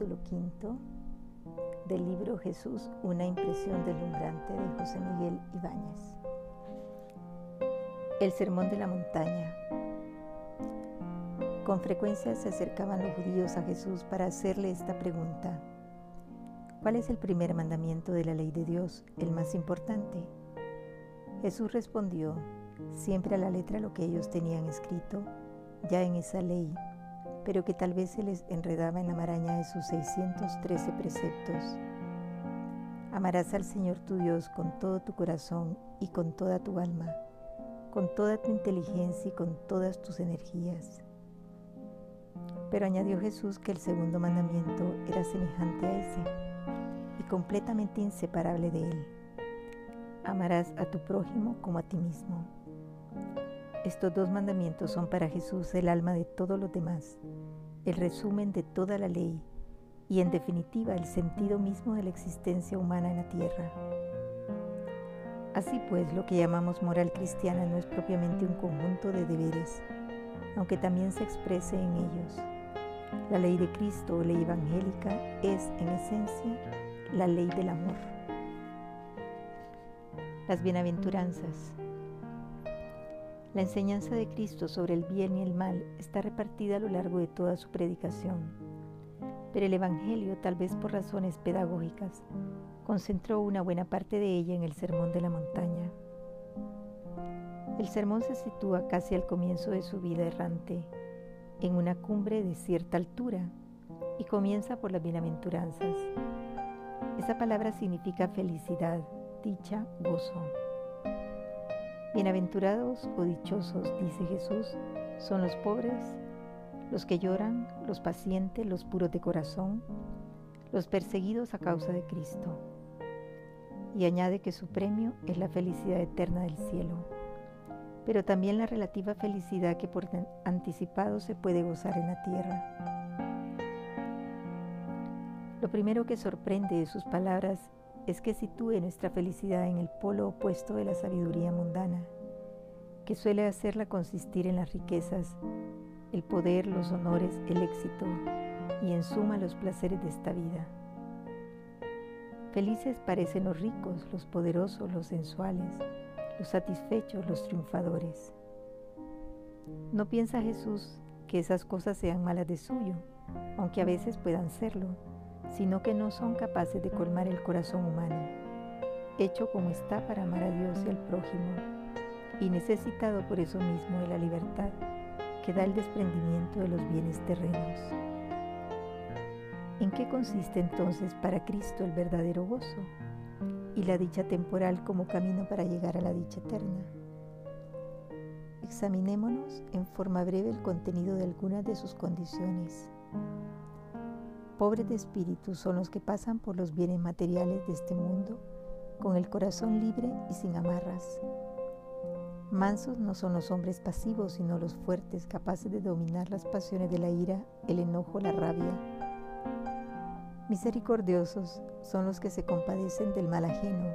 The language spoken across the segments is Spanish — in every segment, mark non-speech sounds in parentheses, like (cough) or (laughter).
capítulo quinto del libro Jesús, una impresión deslumbrante de José Miguel Ibáñez. El sermón de la montaña. Con frecuencia se acercaban los judíos a Jesús para hacerle esta pregunta. ¿Cuál es el primer mandamiento de la ley de Dios, el más importante? Jesús respondió, siempre a la letra lo que ellos tenían escrito, ya en esa ley pero que tal vez se les enredaba en la maraña de sus 613 preceptos. Amarás al Señor tu Dios con todo tu corazón y con toda tu alma, con toda tu inteligencia y con todas tus energías. Pero añadió Jesús que el segundo mandamiento era semejante a ese y completamente inseparable de él. Amarás a tu prójimo como a ti mismo. Estos dos mandamientos son para Jesús el alma de todos los demás, el resumen de toda la ley y en definitiva el sentido mismo de la existencia humana en la tierra. Así pues, lo que llamamos moral cristiana no es propiamente un conjunto de deberes, aunque también se exprese en ellos. La ley de Cristo o ley evangélica es, en esencia, la ley del amor. Las bienaventuranzas. La enseñanza de Cristo sobre el bien y el mal está repartida a lo largo de toda su predicación, pero el Evangelio, tal vez por razones pedagógicas, concentró una buena parte de ella en el Sermón de la Montaña. El sermón se sitúa casi al comienzo de su vida errante, en una cumbre de cierta altura, y comienza por las bienaventuranzas. Esa palabra significa felicidad, dicha, gozo. Bienaventurados o dichosos, dice Jesús, son los pobres, los que lloran, los pacientes, los puros de corazón, los perseguidos a causa de Cristo. Y añade que su premio es la felicidad eterna del cielo, pero también la relativa felicidad que por anticipado se puede gozar en la tierra. Lo primero que sorprende de sus palabras es que sitúe nuestra felicidad en el polo opuesto de la sabiduría mundana, que suele hacerla consistir en las riquezas, el poder, los honores, el éxito y en suma los placeres de esta vida. Felices parecen los ricos, los poderosos, los sensuales, los satisfechos, los triunfadores. No piensa Jesús que esas cosas sean malas de suyo, aunque a veces puedan serlo sino que no son capaces de colmar el corazón humano, hecho como está para amar a Dios y al prójimo, y necesitado por eso mismo de la libertad que da el desprendimiento de los bienes terrenos. ¿En qué consiste entonces para Cristo el verdadero gozo y la dicha temporal como camino para llegar a la dicha eterna? Examinémonos en forma breve el contenido de algunas de sus condiciones pobres de espíritu son los que pasan por los bienes materiales de este mundo con el corazón libre y sin amarras. Mansos no son los hombres pasivos, sino los fuertes, capaces de dominar las pasiones de la ira, el enojo, la rabia. Misericordiosos son los que se compadecen del mal ajeno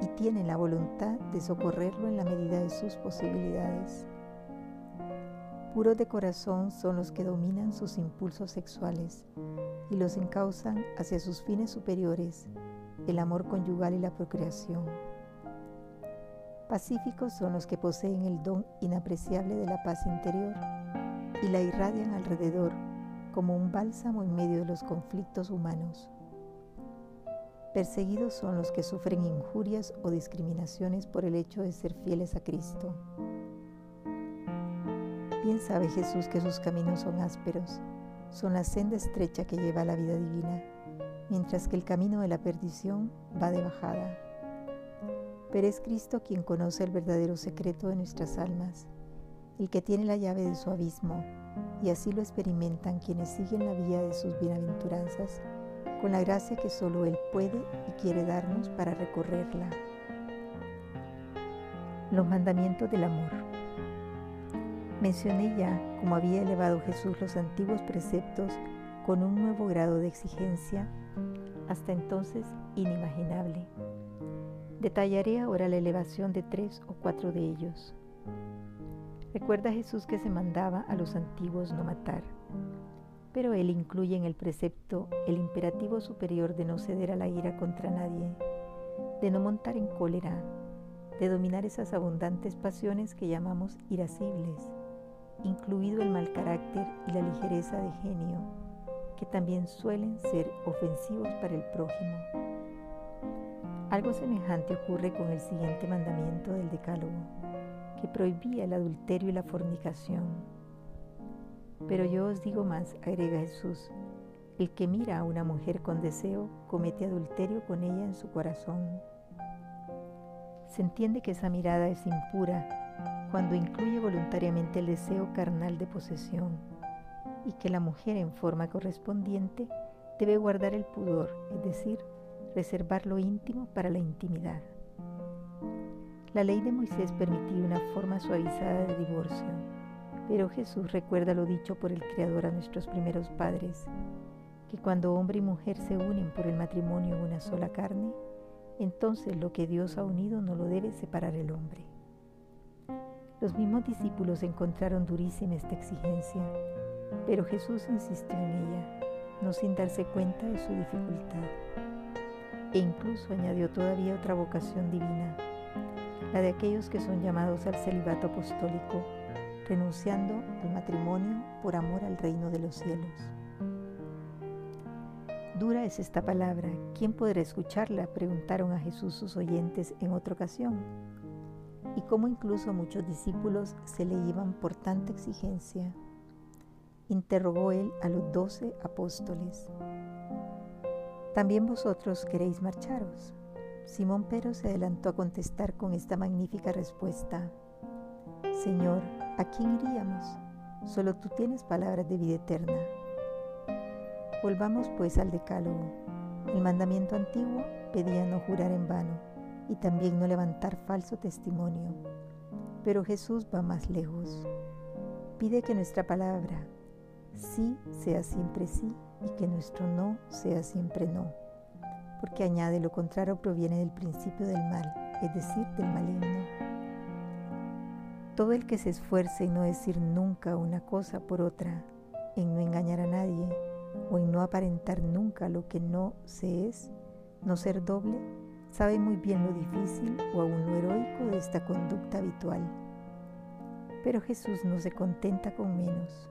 y tienen la voluntad de socorrerlo en la medida de sus posibilidades. Puros de corazón son los que dominan sus impulsos sexuales y los encausan hacia sus fines superiores, el amor conyugal y la procreación. Pacíficos son los que poseen el don inapreciable de la paz interior y la irradian alrededor como un bálsamo en medio de los conflictos humanos. Perseguidos son los que sufren injurias o discriminaciones por el hecho de ser fieles a Cristo. Bien sabe Jesús que sus caminos son ásperos, son la senda estrecha que lleva a la vida divina, mientras que el camino de la perdición va de bajada. Pero es Cristo quien conoce el verdadero secreto de nuestras almas, el que tiene la llave de su abismo, y así lo experimentan quienes siguen la vía de sus bienaventuranzas con la gracia que solo Él puede y quiere darnos para recorrerla. Los mandamientos del amor. Mencioné ya cómo había elevado Jesús los antiguos preceptos con un nuevo grado de exigencia, hasta entonces inimaginable. Detallaré ahora la elevación de tres o cuatro de ellos. Recuerda Jesús que se mandaba a los antiguos no matar. Pero él incluye en el precepto el imperativo superior de no ceder a la ira contra nadie, de no montar en cólera, de dominar esas abundantes pasiones que llamamos irascibles, incluido el mal carácter y la ligereza de genio, que también suelen ser ofensivos para el prójimo. Algo semejante ocurre con el siguiente mandamiento del Decálogo, que prohibía el adulterio y la fornicación. Pero yo os digo más, agrega Jesús, el que mira a una mujer con deseo comete adulterio con ella en su corazón. Se entiende que esa mirada es impura cuando incluye voluntariamente el deseo carnal de posesión y que la mujer en forma correspondiente debe guardar el pudor, es decir, reservar lo íntimo para la intimidad. La ley de Moisés permitía una forma suavizada de divorcio, pero Jesús recuerda lo dicho por el Creador a nuestros primeros padres, que cuando hombre y mujer se unen por el matrimonio en una sola carne, entonces lo que Dios ha unido no lo debe separar el hombre. Los mismos discípulos encontraron durísima esta exigencia, pero Jesús insistió en ella, no sin darse cuenta de su dificultad e incluso añadió todavía otra vocación divina, la de aquellos que son llamados al celibato apostólico, renunciando al matrimonio por amor al reino de los cielos. Dura es esta palabra, ¿quién podrá escucharla? preguntaron a Jesús sus oyentes en otra ocasión. Y cómo incluso muchos discípulos se le iban por tanta exigencia. Interrogó él a los doce apóstoles. ¿También vosotros queréis marcharos? Simón Pero se adelantó a contestar con esta magnífica respuesta. Señor, ¿a quién iríamos? Solo tú tienes palabras de vida eterna. Volvamos pues al decálogo. El mandamiento antiguo pedía no jurar en vano y también no levantar falso testimonio. Pero Jesús va más lejos. Pide que nuestra palabra sí sea siempre sí y que nuestro no sea siempre no, porque añade lo contrario proviene del principio del mal, es decir, del maligno. Todo el que se esfuerce en no decir nunca una cosa por otra, en no engañar a nadie o en no aparentar nunca lo que no se es, no ser doble, sabe muy bien lo difícil o aún lo heroico de esta conducta habitual. Pero Jesús no se contenta con menos.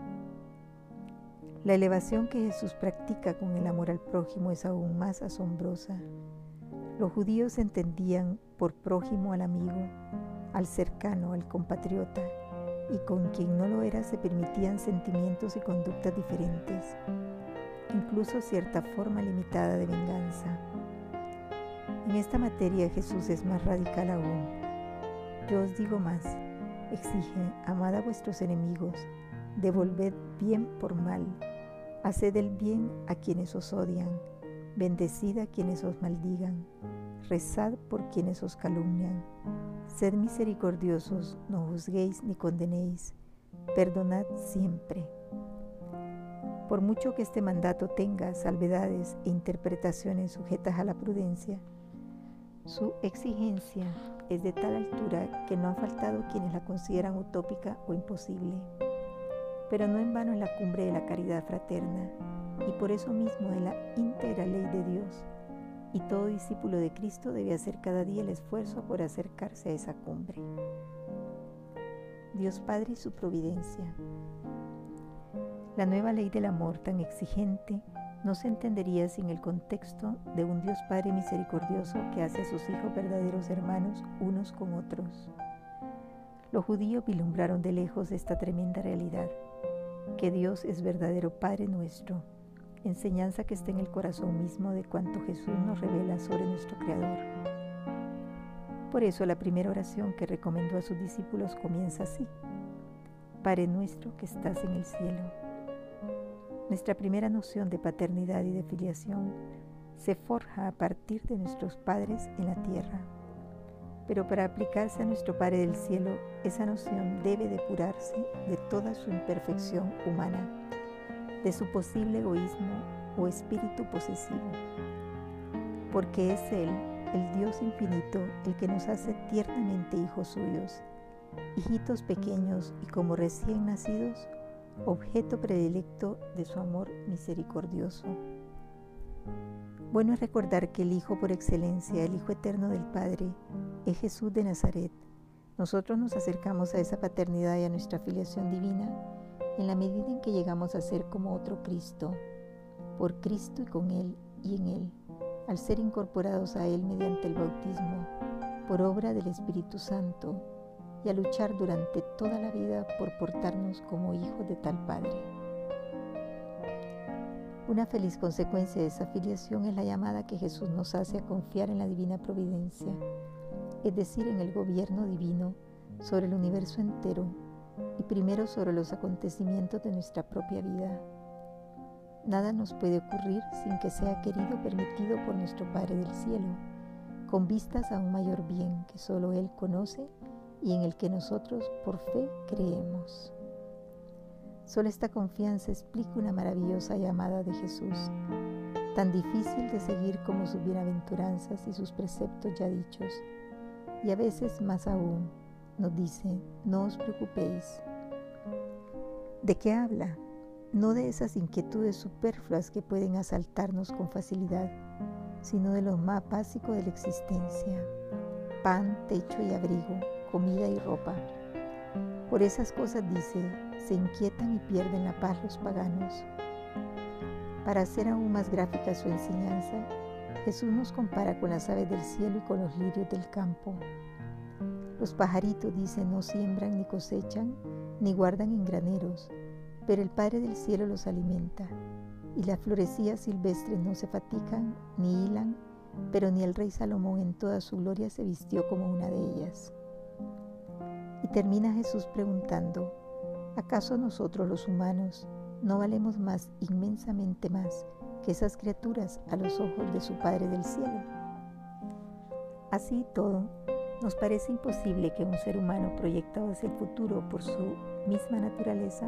La elevación que Jesús practica con el amor al prójimo es aún más asombrosa. Los judíos entendían por prójimo al amigo, al cercano, al compatriota, y con quien no lo era se permitían sentimientos y conductas diferentes, incluso cierta forma limitada de venganza. En esta materia Jesús es más radical aún. Yo os digo más, exige, amad a vuestros enemigos, devolved bien por mal, haced el bien a quienes os odian, bendecid a quienes os maldigan, rezad por quienes os calumnian, sed misericordiosos, no juzguéis ni condenéis, perdonad siempre. Por mucho que este mandato tenga salvedades e interpretaciones sujetas a la prudencia, su exigencia es de tal altura que no han faltado quienes la consideran utópica o imposible pero no en vano es la cumbre de la caridad fraterna y por eso mismo de la íntegra ley de Dios. Y todo discípulo de Cristo debe hacer cada día el esfuerzo por acercarse a esa cumbre. Dios Padre y su providencia. La nueva ley del amor tan exigente no se entendería sin el contexto de un Dios Padre misericordioso que hace a sus hijos verdaderos hermanos unos con otros. Los judíos vilumbraron de lejos esta tremenda realidad que Dios es verdadero Padre nuestro, enseñanza que está en el corazón mismo de cuanto Jesús nos revela sobre nuestro Creador. Por eso la primera oración que recomendó a sus discípulos comienza así. Padre nuestro que estás en el cielo. Nuestra primera noción de paternidad y de filiación se forja a partir de nuestros padres en la tierra. Pero para aplicarse a nuestro Padre del Cielo, esa noción debe depurarse de toda su imperfección humana, de su posible egoísmo o espíritu posesivo, porque es Él, el Dios infinito, el que nos hace tiernamente hijos suyos, hijitos pequeños y como recién nacidos, objeto predilecto de su amor misericordioso. Bueno es recordar que el Hijo por excelencia, el Hijo eterno del Padre, es Jesús de Nazaret. Nosotros nos acercamos a esa paternidad y a nuestra filiación divina en la medida en que llegamos a ser como otro Cristo, por Cristo y con Él y en Él, al ser incorporados a Él mediante el bautismo, por obra del Espíritu Santo, y a luchar durante toda la vida por portarnos como hijos de tal Padre. Una feliz consecuencia de esa filiación es la llamada que Jesús nos hace a confiar en la divina providencia, es decir, en el gobierno divino sobre el universo entero y primero sobre los acontecimientos de nuestra propia vida. Nada nos puede ocurrir sin que sea querido o permitido por nuestro Padre del Cielo, con vistas a un mayor bien que solo Él conoce y en el que nosotros por fe creemos. Solo esta confianza explica una maravillosa llamada de Jesús, tan difícil de seguir como sus bienaventuranzas y sus preceptos ya dichos, y a veces más aún nos dice, no os preocupéis. ¿De qué habla? No de esas inquietudes superfluas que pueden asaltarnos con facilidad, sino de lo más básico de la existencia, pan, techo y abrigo, comida y ropa. Por esas cosas, dice, se inquietan y pierden la paz los paganos. Para hacer aún más gráfica su enseñanza, Jesús nos compara con las aves del cielo y con los lirios del campo. Los pajaritos, dice, no siembran ni cosechan, ni guardan en graneros, pero el Padre del cielo los alimenta. Y las florecillas silvestres no se fatigan ni hilan, pero ni el rey Salomón en toda su gloria se vistió como una de ellas. Termina Jesús preguntando, ¿acaso nosotros los humanos no valemos más, inmensamente más, que esas criaturas a los ojos de su Padre del cielo? Así todo, nos parece imposible que un ser humano proyectado hacia el futuro por su misma naturaleza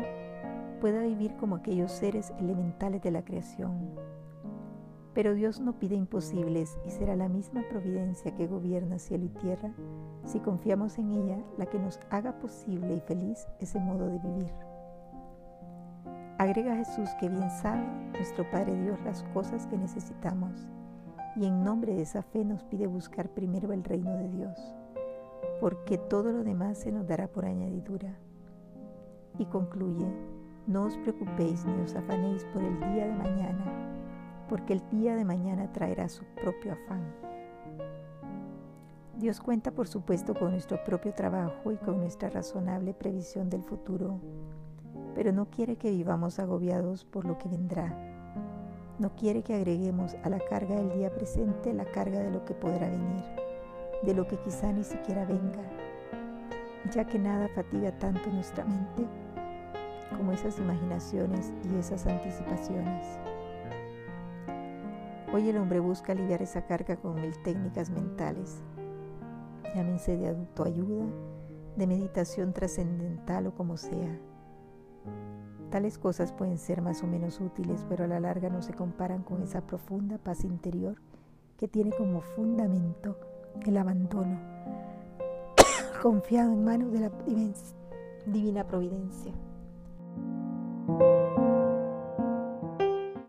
pueda vivir como aquellos seres elementales de la creación. Pero Dios no pide imposibles y será la misma providencia que gobierna cielo y tierra si confiamos en ella, la que nos haga posible y feliz ese modo de vivir. Agrega Jesús que bien sabe nuestro Padre Dios las cosas que necesitamos y en nombre de esa fe nos pide buscar primero el reino de Dios, porque todo lo demás se nos dará por añadidura. Y concluye, no os preocupéis ni os afanéis por el día de mañana, porque el día de mañana traerá su propio afán. Dios cuenta por supuesto con nuestro propio trabajo y con nuestra razonable previsión del futuro, pero no quiere que vivamos agobiados por lo que vendrá. No quiere que agreguemos a la carga del día presente la carga de lo que podrá venir, de lo que quizá ni siquiera venga, ya que nada fatiga tanto nuestra mente como esas imaginaciones y esas anticipaciones. Hoy el hombre busca aliviar esa carga con mil técnicas mentales llámense de autoayuda, de meditación trascendental o como sea. Tales cosas pueden ser más o menos útiles, pero a la larga no se comparan con esa profunda paz interior que tiene como fundamento el abandono, (coughs) confiado en manos de la divina providencia.